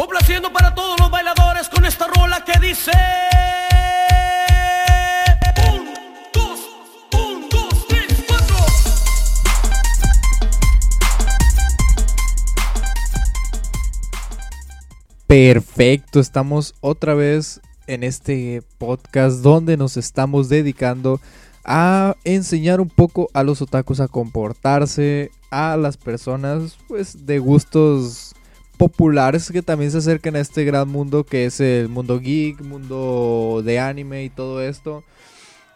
Complaciendo para todos los bailadores con esta rola que dice. Perfecto, estamos otra vez en este podcast donde nos estamos dedicando a enseñar un poco a los otakus a comportarse, a las personas pues de gustos populares que también se acercan a este gran mundo que es el mundo geek, mundo de anime y todo esto.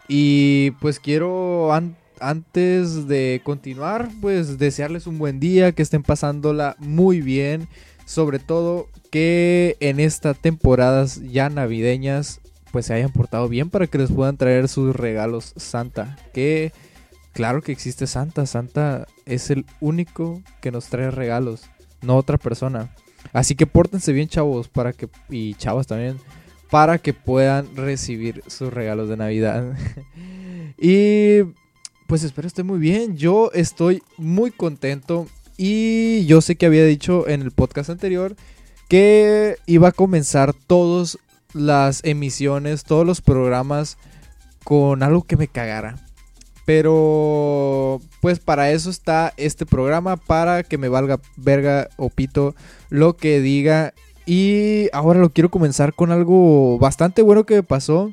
Y pues quiero an- antes de continuar pues desearles un buen día, que estén pasándola muy bien, sobre todo que en estas temporadas ya navideñas pues se hayan portado bien para que les puedan traer sus regalos Santa. Que claro que existe Santa, Santa es el único que nos trae regalos, no otra persona. Así que pórtense bien chavos para que y chavas también para que puedan recibir sus regalos de Navidad. y pues espero esté muy bien. Yo estoy muy contento y yo sé que había dicho en el podcast anterior que iba a comenzar todas las emisiones, todos los programas con algo que me cagara. Pero pues para eso está este programa, para que me valga verga o pito lo que diga. Y ahora lo quiero comenzar con algo bastante bueno que me pasó.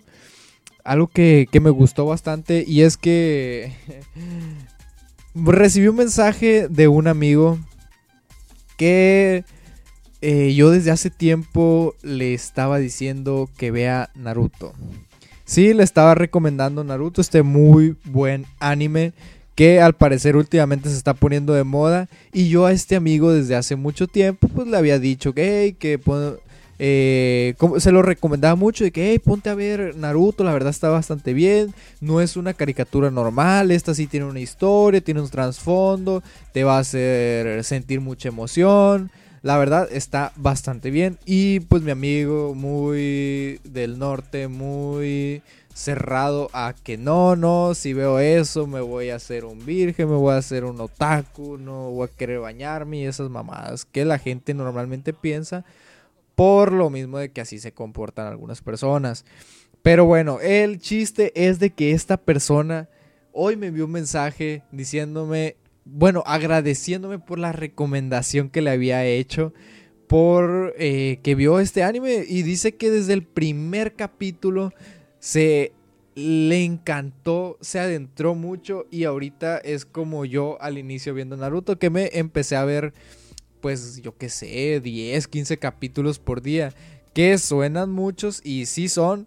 Algo que, que me gustó bastante y es que recibí un mensaje de un amigo que eh, yo desde hace tiempo le estaba diciendo que vea Naruto. Sí, le estaba recomendando Naruto, este muy buen anime que al parecer últimamente se está poniendo de moda. Y yo a este amigo desde hace mucho tiempo pues le había dicho que, hey, que eh, como- se lo recomendaba mucho de que, hey, ponte a ver Naruto, la verdad está bastante bien. No es una caricatura normal, esta sí tiene una historia, tiene un trasfondo, te va a hacer sentir mucha emoción. La verdad está bastante bien. Y pues mi amigo muy del norte, muy cerrado a que no, no, si veo eso me voy a hacer un virgen, me voy a hacer un otaku, no voy a querer bañarme y esas mamadas que la gente normalmente piensa por lo mismo de que así se comportan algunas personas. Pero bueno, el chiste es de que esta persona hoy me envió un mensaje diciéndome, bueno, agradeciéndome por la recomendación que le había hecho, por eh, que vio este anime y dice que desde el primer capítulo se le encantó, se adentró mucho y ahorita es como yo al inicio viendo Naruto, que me empecé a ver, pues yo qué sé, 10, 15 capítulos por día, que suenan muchos y sí son,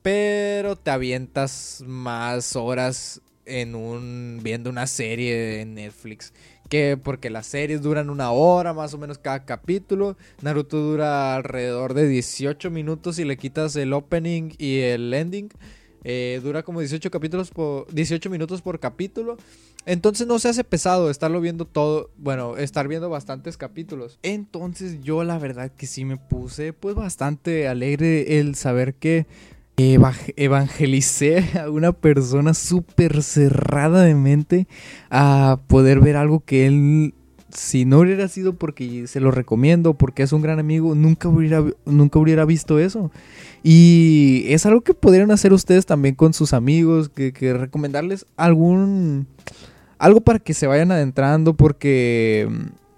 pero te avientas más horas en un viendo una serie de Netflix que porque las series duran una hora más o menos cada capítulo Naruto dura alrededor de 18 minutos si le quitas el opening y el ending eh, dura como 18 capítulos por 18 minutos por capítulo. Entonces no se hace pesado estarlo viendo todo bueno estar viendo bastantes capítulos. Entonces yo la verdad que sí me puse pues bastante alegre el saber que evangelicé a una persona súper cerrada de mente a poder ver algo que él, si no hubiera sido porque se lo recomiendo, porque es un gran amigo, nunca hubiera, nunca hubiera visto eso. Y es algo que podrían hacer ustedes también con sus amigos, que, que recomendarles algún... Algo para que se vayan adentrando, porque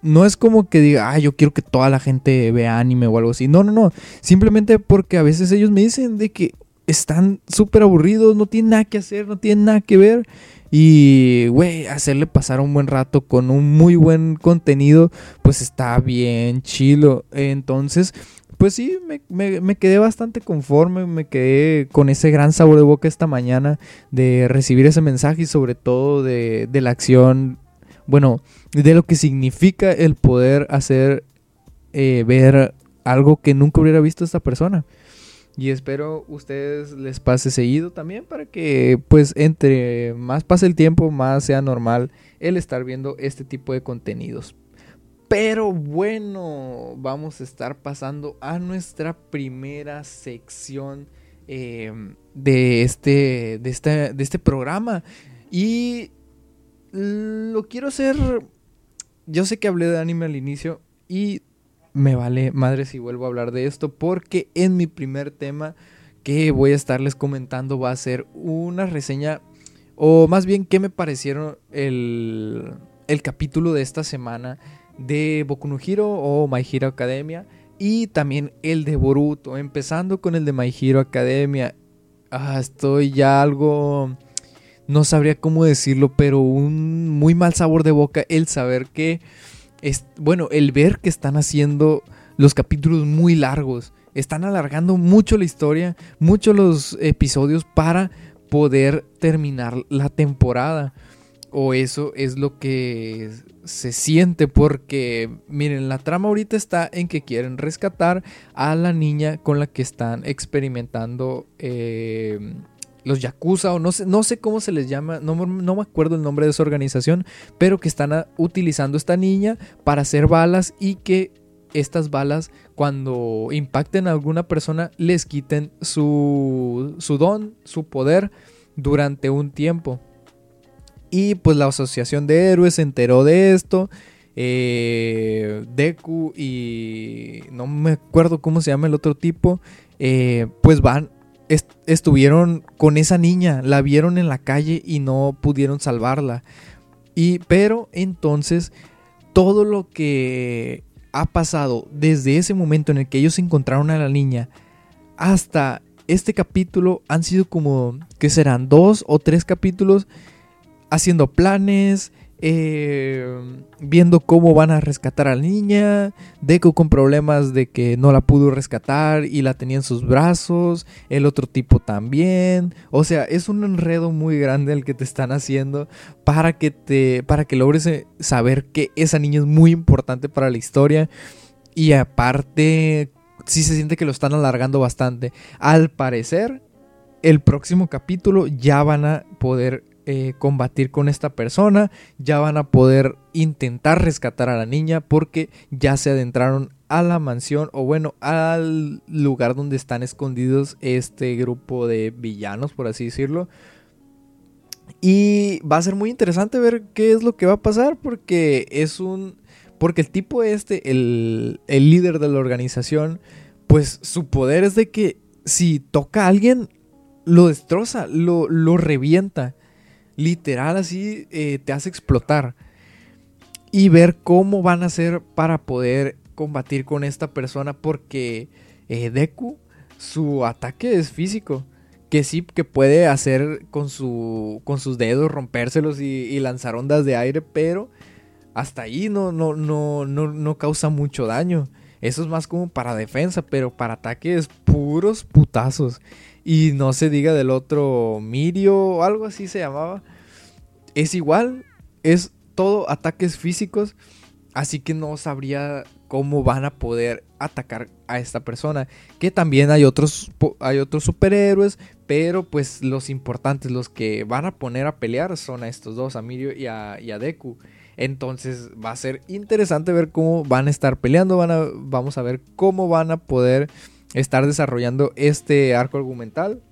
no es como que diga, ah, yo quiero que toda la gente vea anime o algo así. No, no, no. Simplemente porque a veces ellos me dicen de que están súper aburridos, no tienen nada que hacer, no tienen nada que ver. Y, güey, hacerle pasar un buen rato con un muy buen contenido, pues está bien chilo. Entonces, pues sí, me, me- quedé bastante conforme, me quedé con ese gran sabor de boca esta mañana de recibir ese mensaje y sobre todo de, de la acción, bueno, de lo que significa el poder hacer eh, ver algo que nunca hubiera visto esta persona. Y espero ustedes les pase seguido también para que pues entre más pase el tiempo, más sea normal el estar viendo este tipo de contenidos. Pero bueno, vamos a estar pasando a nuestra primera sección eh, de, este, de, este, de este programa. Y lo quiero hacer... Yo sé que hablé de anime al inicio y me vale madre si vuelvo a hablar de esto porque en mi primer tema que voy a estarles comentando va a ser una reseña o más bien qué me parecieron el, el capítulo de esta semana de Boku no Hero o My Hero Academia y también el de Boruto, empezando con el de My Hero Academia. Ah, estoy ya algo no sabría cómo decirlo, pero un muy mal sabor de boca el saber que es bueno, el ver que están haciendo los capítulos muy largos, están alargando mucho la historia, mucho los episodios para poder terminar la temporada. O eso es lo que se siente porque, miren, la trama ahorita está en que quieren rescatar a la niña con la que están experimentando eh, los Yakuza o no sé, no sé cómo se les llama, no, no, me acuerdo el nombre de esa organización, pero que están utilizando esta niña para hacer balas y que estas balas cuando impacten a alguna persona les quiten su, su don, su poder durante un tiempo. Y pues la Asociación de Héroes se enteró de esto. Eh, Deku y no me acuerdo cómo se llama el otro tipo. Eh, pues van estuvieron con esa niña, la vieron en la calle y no pudieron salvarla. Y pero entonces todo lo que ha pasado desde ese momento en el que ellos encontraron a la niña hasta este capítulo han sido como que serán dos o tres capítulos haciendo planes, eh, viendo cómo van a rescatar a la niña, Deku con problemas de que no la pudo rescatar y la tenía en sus brazos, el otro tipo también, o sea, es un enredo muy grande el que te están haciendo para que te para que logres eh, saber que esa niña es muy importante para la historia y aparte sí se siente que lo están alargando bastante. Al parecer, el próximo capítulo ya van a poder eh, combatir con esta persona, ya van a poder intentar rescatar a la niña porque ya se adentraron a la mansión o bueno al lugar donde están escondidos este grupo de villanos por así decirlo. Y va a ser muy interesante ver qué es lo que va a pasar porque es un porque el tipo este el, el líder de la organización pues su poder es de que si toca a alguien lo destroza lo, lo revienta literal así eh, te hace explotar. Y ver cómo van a hacer para poder combatir con esta persona porque eh, Deku, su ataque es físico. Que sí, que puede hacer con, su, con sus dedos, rompérselos y, lanzar ondas de aire, pero hasta ahí no, no, no, no, no causa mucho daño. Eso es más como para defensa, pero para ataques puros putazos. Y no se diga del otro Mirio o algo así se llamaba. Es igual, es todo ataques físicos. Así que no sabría cómo van a poder atacar a esta persona. Que también hay otros, hay otros superhéroes. Pero pues los importantes, los que van a poner a pelear son a estos dos, a Mirio y a, Deku. Entonces va a ser interesante ver cómo van a estar peleando. Van a, vamos a ver cómo van a poder estar desarrollando este arco argumental.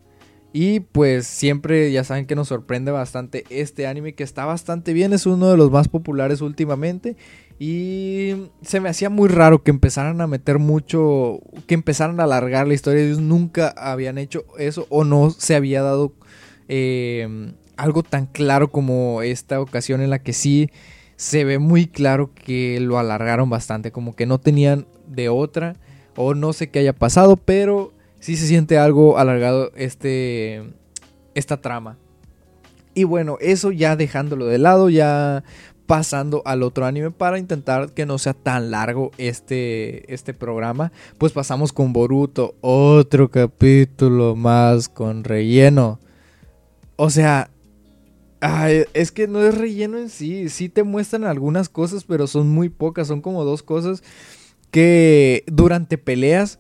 Y pues siempre ya saben que nos sorprende bastante este anime que está bastante bien, es uno de los más populares últimamente. Y se me hacía muy raro que empezaran a meter mucho, que empezaran a alargar la historia. Ellos nunca habían hecho eso o no se había dado eh, algo tan claro como esta ocasión en la que sí se ve muy claro que lo alargaron bastante, como que no tenían de otra o no sé qué haya pasado, pero sí se siente algo alargado este, esta trama. Y bueno, eso ya dejándolo de lado, ya pasando al otro anime para intentar que no sea tan largo este, este programa, pues pasamos con Boruto, otro capítulo más con relleno. O sea, es que no es relleno en sí, sí te muestran algunas cosas, pero son muy pocas, son como dos cosas que durante peleas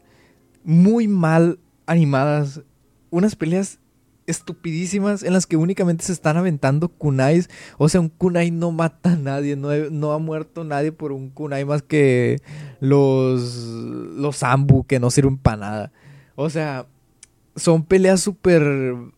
muy mal animadas. Unas peleas estupidísimas en las que únicamente se están aventando kunais. O sea, un kunai no mata a nadie, no, no ha muerto nadie por un kunai más que los, los ambu que no sirven para nada. O sea, son peleas súper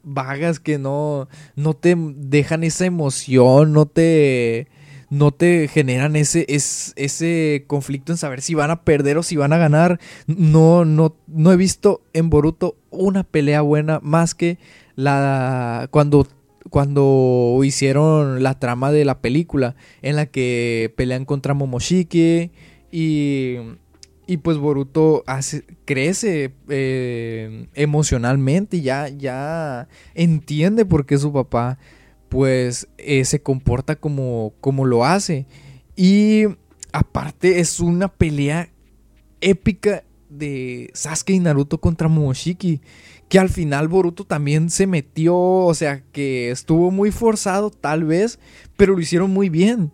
vagas que no, no te dejan esa emoción, no te no te generan ese, es, ese conflicto en saber si van a perder o si van a ganar. No, no, no he visto en Boruto una pelea buena más que la cuando cuando hicieron la trama de la película en la que pelean contra Momoshiki y y pues Boruto hace, crece eh, emocionalmente, ya, ya entiende por qué su papá pues eh, se comporta como, como lo hace. Y aparte es una pelea épica de Sasuke y Naruto contra Momoshiki. Que al final Boruto también se metió, o sea, que estuvo muy forzado tal vez, pero lo hicieron muy bien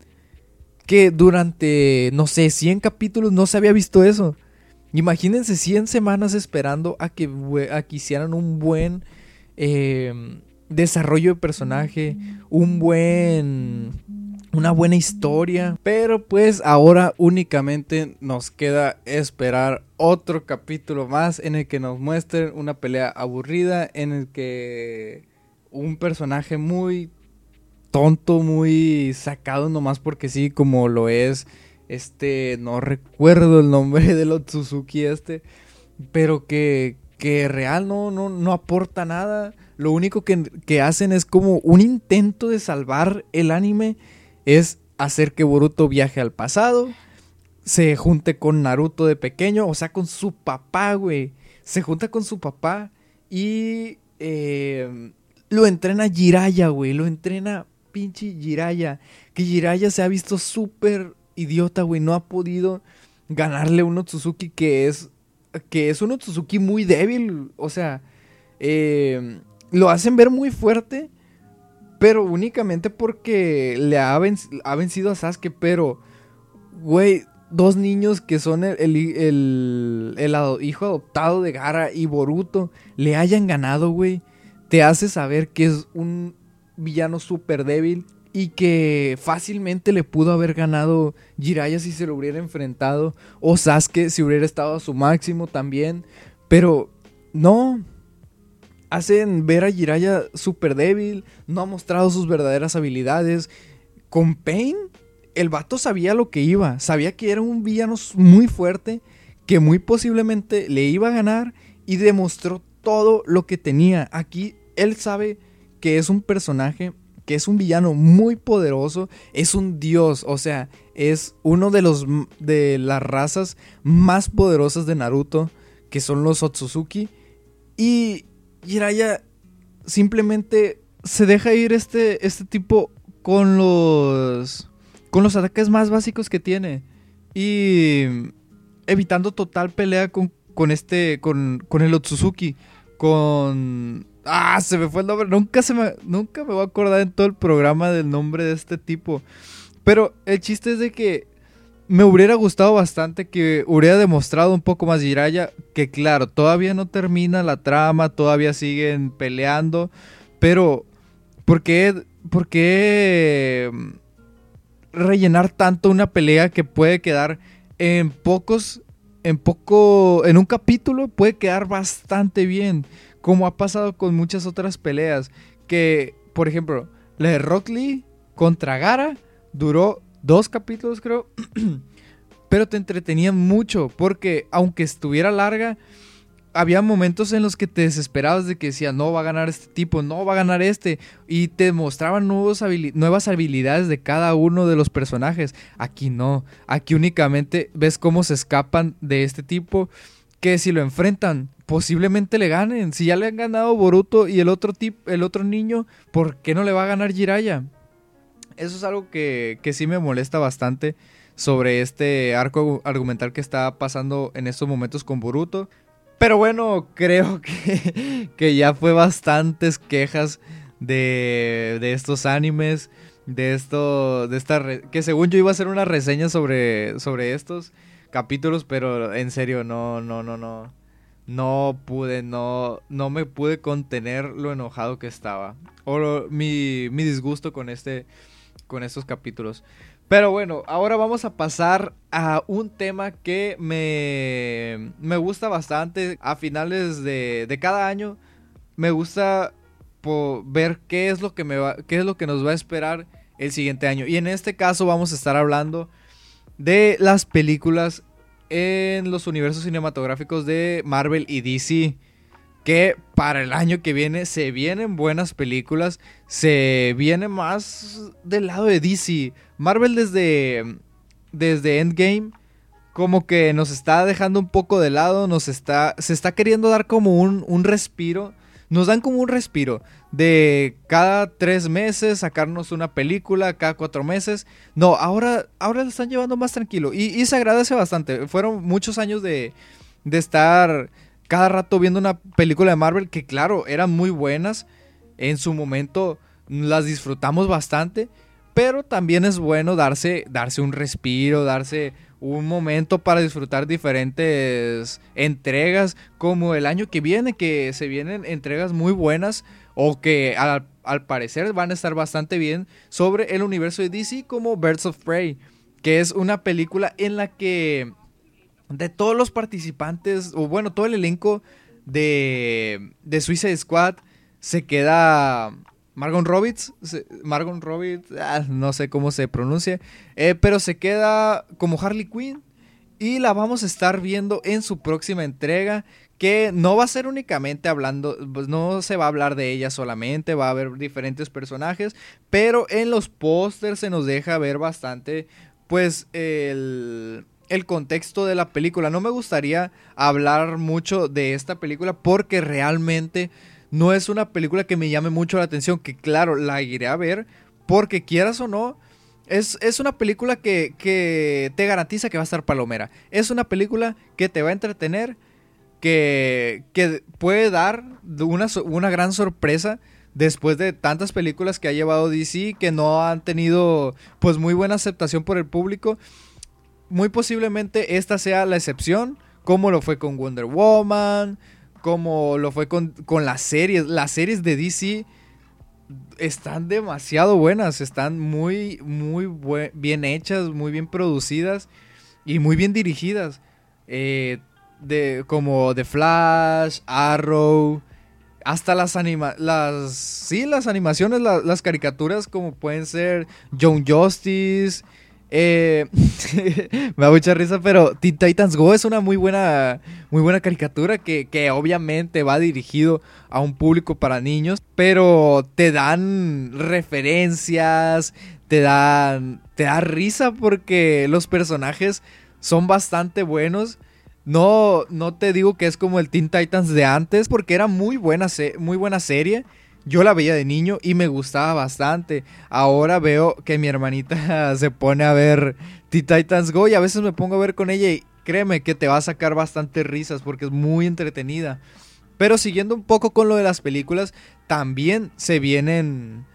que durante, no sé, 100 capítulos no se había visto eso. Imagínense 100 semanas esperando a que, hicieran un buen em, desarrollo de personaje, un buen... Una buena historia. Pero pues ahora únicamente nos queda esperar otro capítulo más en el que nos muestren una pelea aburrida, en el que un personaje muy tonto, muy sacado nomás porque sí, como lo es este, no recuerdo el nombre de los Suzuki este, pero que, que real no, no, no aporta nada. Lo único que, que hacen es como un intento de salvar el anime, es hacer que Boruto viaje al pasado, se junte con Naruto de pequeño, o sea, con su papá, güey. Se junta con su papá y eh, lo entrena Jiraya, güey. Lo entrena pinche Jiraya. Que Jiraya se ha visto súper idiota, güey. No ha podido ganarle a un Otsutsuki que es. Que es un Otsutsuki muy débil. O sea. Eh, lo hacen ver muy fuerte. Pero únicamente porque le ha, vencido a Sasuke. Pero. Güey. Dos niños que son el, el, hijo adoptado de Gara y Boruto le hayan ganado, güey. Te hace saber que es un villano súper débil y que fácilmente le pudo haber ganado Jiraiya si se lo hubiera enfrentado o Sasuke si hubiera estado a su máximo también, pero no hacen ver a Jiraiya súper débil, no ha mostrado sus verdaderas habilidades. Con Pain, el vato sabía lo que iba, sabía que era un villano muy fuerte, que muy posiblemente le iba a ganar y demostró todo lo que tenía. Aquí él sabe que es un personaje que es un villano muy poderoso, es un dios, o sea, es uno de los de las razas más poderosas de Naruto, que son los Otsutsuki y Jiraiya simplemente se deja ir este este tipo con los con los ataques más básicos que tiene y evitando total pelea con, con este con, con el Otsutsuki con Ah, se me fue el nombre. Nunca, se me, nunca me voy a acordar en todo el programa del nombre de este tipo. Pero el chiste es de que me hubiera gustado bastante que hubiera demostrado un poco más Jiraya. Que claro, todavía no termina la trama, todavía siguen peleando. Pero, ¿por qué, mm, rellenar tanto una pelea que puede quedar en pocos, en poco, en un capítulo puede quedar bastante bien? Como ha pasado con muchas otras peleas. Que, por ejemplo, la de Rock Lee contra Gara duró dos capítulos, creo. pero te entretenía mucho. Porque aunque estuviera larga, había momentos en los que te desesperabas de que decía, no va a ganar este tipo, no va a ganar este. Y te mostraban nuevos nuevas habilidades de cada uno de los personajes. Aquí no. Aquí únicamente ves cómo se escapan de este tipo. Que si lo enfrentan posiblemente le ganen. Si ya le han ganado Boruto y el otro el otro niño, ¿por qué no le va a ganar Jiraya? Eso es algo que, que sí me molesta bastante sobre este arco argumental que está pasando en estos momentos con Boruto. Pero bueno, creo que, que ya fue bastantes quejas de, de estos animes, de esto, de esta, que según yo iba a hacer una reseña sobre, sobre estos capítulos, pero en serio, no, no, no, no no pude, no, no me pude contener lo enojado que estaba. O mi, mi, disgusto con este, con estos capítulos. Pero bueno, ahora vamos a pasar a un tema que me, me gusta bastante. A finales de, de cada año me gusta ver qué es lo que me va, qué es lo que nos va a esperar el siguiente año. Y en este caso vamos a estar hablando de las películas en los universos cinematográficos de Marvel y DC. Que para el año que viene se vienen buenas películas. Se viene más del lado de DC. Marvel desde, desde Endgame como que nos está dejando un poco de lado. Nos está, se está queriendo dar como un, un respiro. Nos dan como un respiro de cada tres meses sacarnos una película, cada cuatro meses. No, ahora, ahora lo están llevando más tranquilo y, y se agradece bastante. Fueron muchos años de, de estar cada rato viendo una película de Marvel que claro, eran muy buenas. En su momento las disfrutamos bastante. Pero también es bueno darse, darse un respiro, darse un momento para disfrutar diferentes entregas, como el año que viene, que se vienen entregas muy buenas o que al, al, parecer van a estar bastante bien sobre el universo de DC, como Birds of Prey, que es una película en la que de todos los participantes, o bueno, todo el elenco de, de Suicide Squad se queda Margon Robbins, Margon Robbins, ah, no sé cómo se pronuncia, eh, pero se queda como Harley Quinn y la vamos a estar viendo en su próxima entrega que no va a ser únicamente hablando, pues no se va a hablar de ella solamente, va a haber diferentes personajes, pero en los pósters se nos deja ver bastante pues el, el contexto de la película. No me gustaría hablar mucho de esta película porque realmente no es una película que me llame mucho la atención, que claro, la iré a ver, porque quieras o no, es, es una película que, que, te garantiza que va a estar palomera. Es una película que te va a entretener, que, que puede dar una, una gran sorpresa después de tantas películas que ha llevado DC que no han tenido pues muy buena aceptación por el público. Muy posiblemente esta sea la excepción, como lo fue con Wonder Woman, como lo fue con, con las series. Las series de DC están demasiado buenas, están muy, muy bien hechas, muy bien producidas y muy bien dirigidas. Eh, de, como The Flash, Arrow, hasta las anima las sí, las animaciones, las caricaturas como pueden ser Young Justice, eh, me da mucha risa, pero Teen Titans Go es una muy buena, muy buena caricatura que, que, obviamente va dirigido a un público para niños, pero te dan referencias, te dan, te da risa porque los personajes son bastante buenos. No, no te digo que es como el Teen Titans de antes, porque era muy buena, muy buena serie yo la veía de niño y me gustaba bastante. Ahora veo que mi hermanita se pone a ver Teen Titans Go y a veces me pongo a ver con ella y créeme que te va a sacar bastante risas porque es muy entretenida. Pero siguiendo un poco con lo de las películas, también se vienen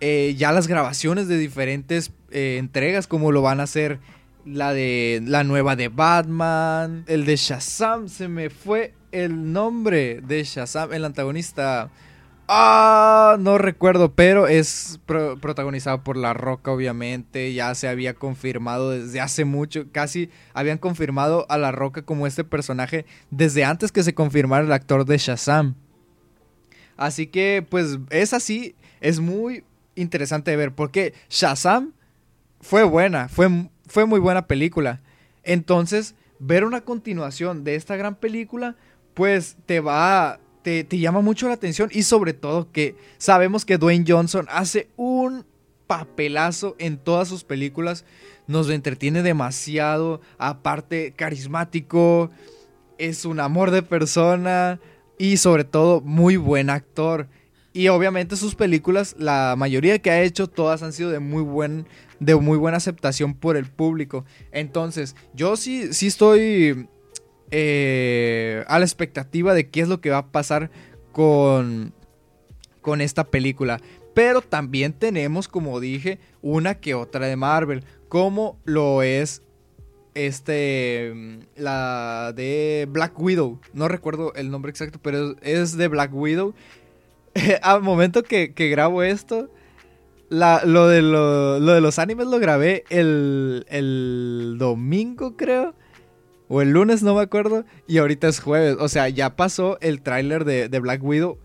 eh, ya las grabaciones de diferentes eh, entregas como lo van a hacer la de la nueva de Batman, el de Shazam, se me fue el nombre de Shazam, el antagonista Ah, no recuerdo, pero es protagonizado por La Roca, obviamente. Ya se había confirmado desde hace mucho. Casi habían confirmado a La Roca como este personaje desde antes que se confirmara el actor de Shazam. Así que, pues, es así. Es muy interesante de ver. Porque Shazam fue buena. Fue, fue muy buena película. Entonces, ver una continuación de esta gran película, pues te va a te, llama mucho la atención y sobre todo que sabemos que Dwayne Johnson hace un papelazo en todas sus películas, nos entretiene demasiado, aparte carismático, es un amor de persona y sobre todo muy buen actor. Y obviamente sus películas, la mayoría que ha hecho, todas han sido de muy buen de muy buena aceptación por el público. Entonces, yo sí sí estoy eh, a la expectativa de qué es lo que va a pasar con, con esta película. Pero también tenemos, como dije, una que otra de Marvel, como lo es este la de Black Widow. No recuerdo el nombre exacto, pero es de Black Widow. Al momento que, grabo esto, lo, de lo, de los animes lo grabé el, el domingo, creo o el lunes, no me acuerdo, y ahorita es jueves. O sea, ya pasó el tráiler de, Black Widow,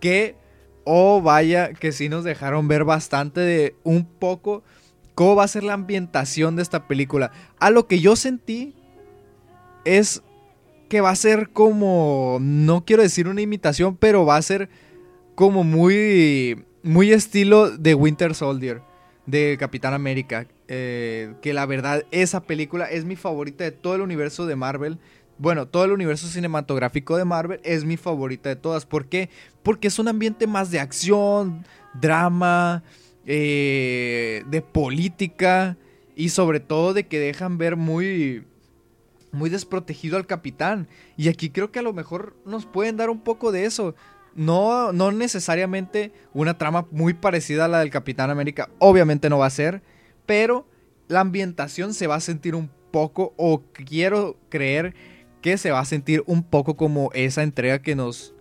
que Oh, vaya, que sí nos dejaron ver bastante de un poco cómo va a ser la ambientación de esta película. A lo que yo sentí es que va a ser como, no quiero decir una imitación, pero va a ser como muy, muy estilo de Winter Soldier, de Capitán América. Eh, que la verdad, esa película es mi favorita de todo el universo de Marvel. Bueno, todo el universo cinematográfico de Marvel es mi favorita de todas. ¿Por qué? Porque es un ambiente más de acción, drama, eh, de política y sobre todo de que dejan ver muy muy desprotegido al capitán y aquí creo que a lo mejor nos pueden dar un poco de eso no no necesariamente una trama muy parecida a la del Capitán América obviamente no va a ser pero la ambientación se va a sentir un poco o quiero creer que se va a sentir un poco como esa entrega que nos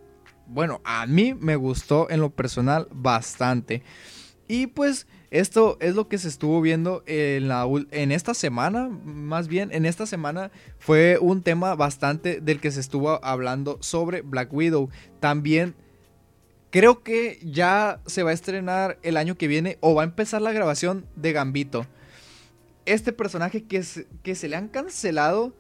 bueno a mí me gustó en lo personal bastante y pues esto es lo que se estuvo viendo en, la, en esta semana, más bien en esta semana fue un tema bastante del que se estuvo hablando sobre Black Widow. También creo que ya se va a estrenar el año que viene o va a empezar la grabación de Gambito. Este personaje que, se le han cancelado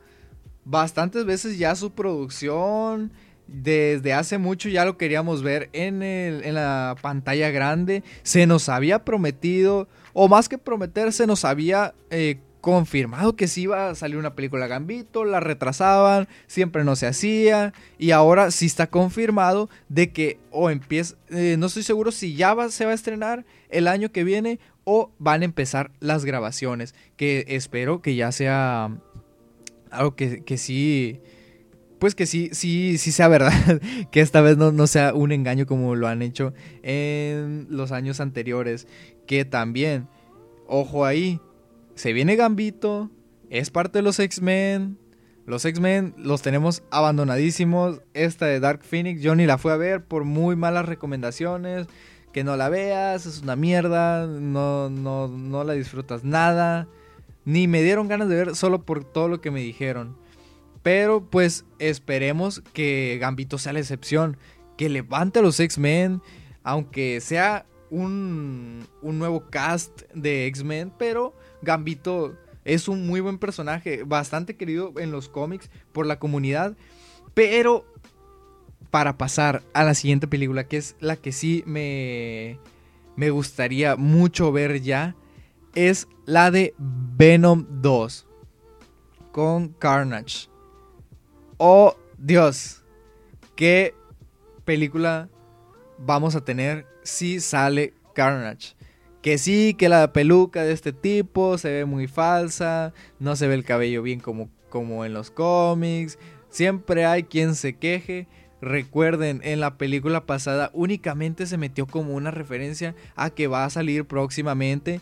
bastantes veces ya su producción desde hace mucho ya lo queríamos ver en, en, la pantalla grande. Se nos había prometido, o más que prometer, se nos había eh, confirmado que sí iba a salir una película Gambito, la retrasaban, siempre no se hacía, y ahora sí está confirmado de que o empieza, eh, no estoy seguro si ya se va a estrenar el año que viene o van a empezar las grabaciones, que espero que ya sea algo que, que sí pues que sí, sí, sí sea verdad, que esta vez no, no, sea un engaño como lo han hecho en los años anteriores, que también, ojo ahí, se viene Gambito, es parte de los X-Men, los X-Men los tenemos abandonadísimos, esta de Dark Phoenix yo ni la fui a ver por muy malas recomendaciones, que no la veas, es una mierda, no, no, no la disfrutas nada, ni me dieron ganas de ver solo por todo lo que me dijeron. Pero pues esperemos que Gambito sea la excepción, que levante a los X-Men, aunque sea un, un nuevo cast de X-Men, pero Gambito es un muy buen personaje, bastante querido en los cómics por la comunidad, pero para pasar a la siguiente película, que es la que sí me, me gustaría mucho ver ya, es la de Venom 2 con Carnage. Oh, Dios. ¿Qué película vamos a tener si sale Carnage? Que sí, que la peluca de este tipo se ve muy falsa, no se ve el cabello bien como, como en los cómics, siempre hay quien se queje. Recuerden, en la película pasada únicamente se metió como una referencia a que va a salir próximamente.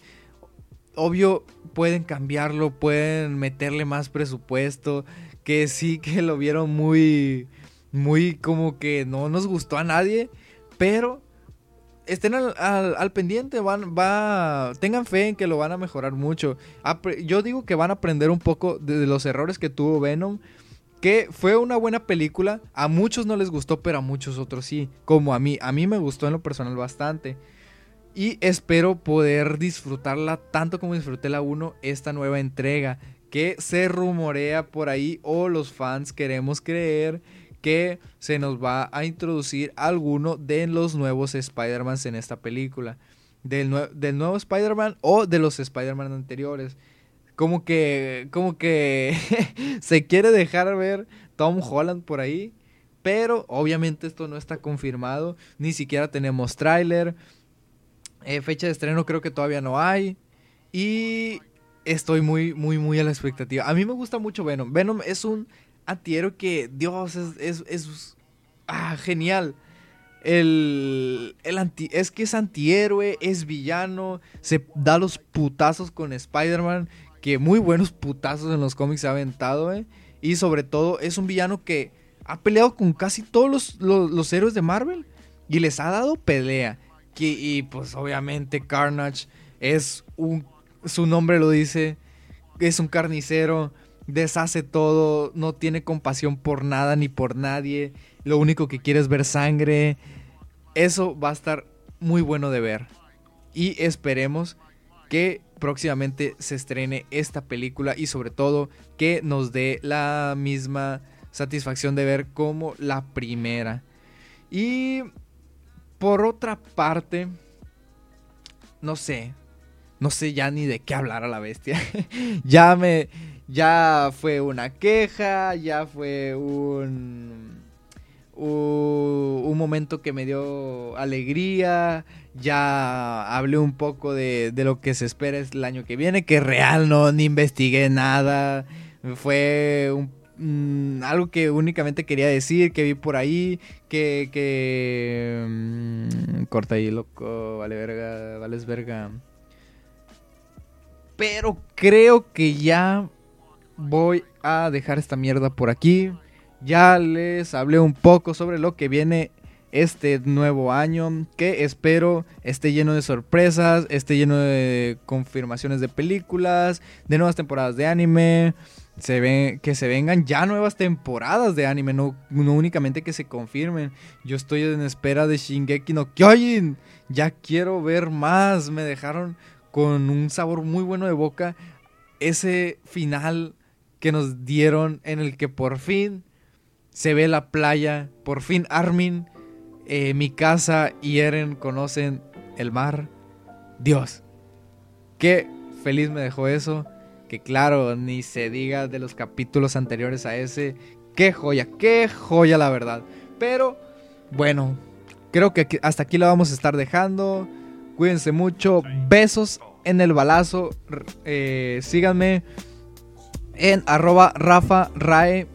Obvio, pueden cambiarlo, pueden meterle más presupuesto, que sí que lo vieron muy, muy como que no nos gustó a nadie, pero estén al, pendiente, van, va, tengan fe en que lo van a mejorar mucho. yo digo que van a aprender un poco de, los errores que tuvo Venom, que fue una buena película, a muchos no les gustó, pero a muchos otros sí, como a mí, a mí me gustó en lo personal bastante. Y espero poder disfrutarla tanto como disfruté la 1 esta nueva entrega que se rumorea por ahí o los fans queremos creer que se nos va a introducir alguno de los nuevos Spider-Man en esta película. Del, del nuevo Spider-Man o de los Spider-Man anteriores. Como que, como que se quiere dejar ver Tom Holland por ahí. Pero obviamente esto no está confirmado. Ni siquiera tenemos tráiler. Eh, fecha de estreno creo que todavía no hay. Y estoy muy, muy, muy a la expectativa. A mí me gusta mucho Venom. Venom es un antihéroe que, Dios, es, es, ah, genial. El, el anti, es que es antihéroe, es villano, se da los putazos con Spider-Man, que muy buenos putazos en los cómics se ha aventado, eh. Y sobre todo es un villano que ha peleado con casi todos los, los, héroes de Marvel y les ha dado pelea. Que, y pues obviamente Carnage es un su nombre lo dice, es un carnicero, deshace todo, no tiene compasión por nada ni por nadie, lo único que quiere es ver sangre. Eso va a estar muy bueno de ver. Y esperemos que próximamente se estrene esta película y sobre todo que nos dé la misma satisfacción de ver como la primera. Y por otra parte, no sé, no sé ya ni de qué hablar a la bestia. ya me, ya fue una queja, ya fue un, un, un momento que me dio alegría, ya hablé un poco de, de, lo que se espera el año que viene, que real no, ni investigué nada, fue un, mmm, algo que únicamente quería decir, que vi por ahí, que... que mmm, corta ahí, loco, vale verga, vales verga. Pero creo que ya voy a dejar esta mierda por aquí. Ya les hablé un poco sobre lo que viene este nuevo año que espero esté lleno de sorpresas, esté lleno de confirmaciones de películas, de nuevas temporadas de anime, se ven, que se vengan ya nuevas temporadas de anime, no, no, únicamente que se confirmen. Yo estoy en espera de Shingeki no Kyojin, ya quiero ver más, me dejaron con un sabor muy bueno de boca ese final que nos dieron en el que por fin se ve la playa, por fin Armin eh, mi casa y Eren conocen el mar. Dios, qué feliz me dejó eso. Que claro, ni se diga de los capítulos anteriores a ese. Qué joya, qué joya la verdad. Pero bueno, creo que hasta aquí lo vamos a estar dejando. Cuídense mucho. Besos en el balazo. Eh, síganme en arroba Rafa Rae.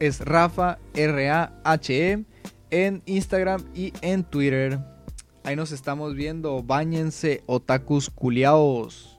Es Rafa R-A-H-E en Instagram y en Twitter. Ahí nos estamos viendo. Báñense, otakus culiaos.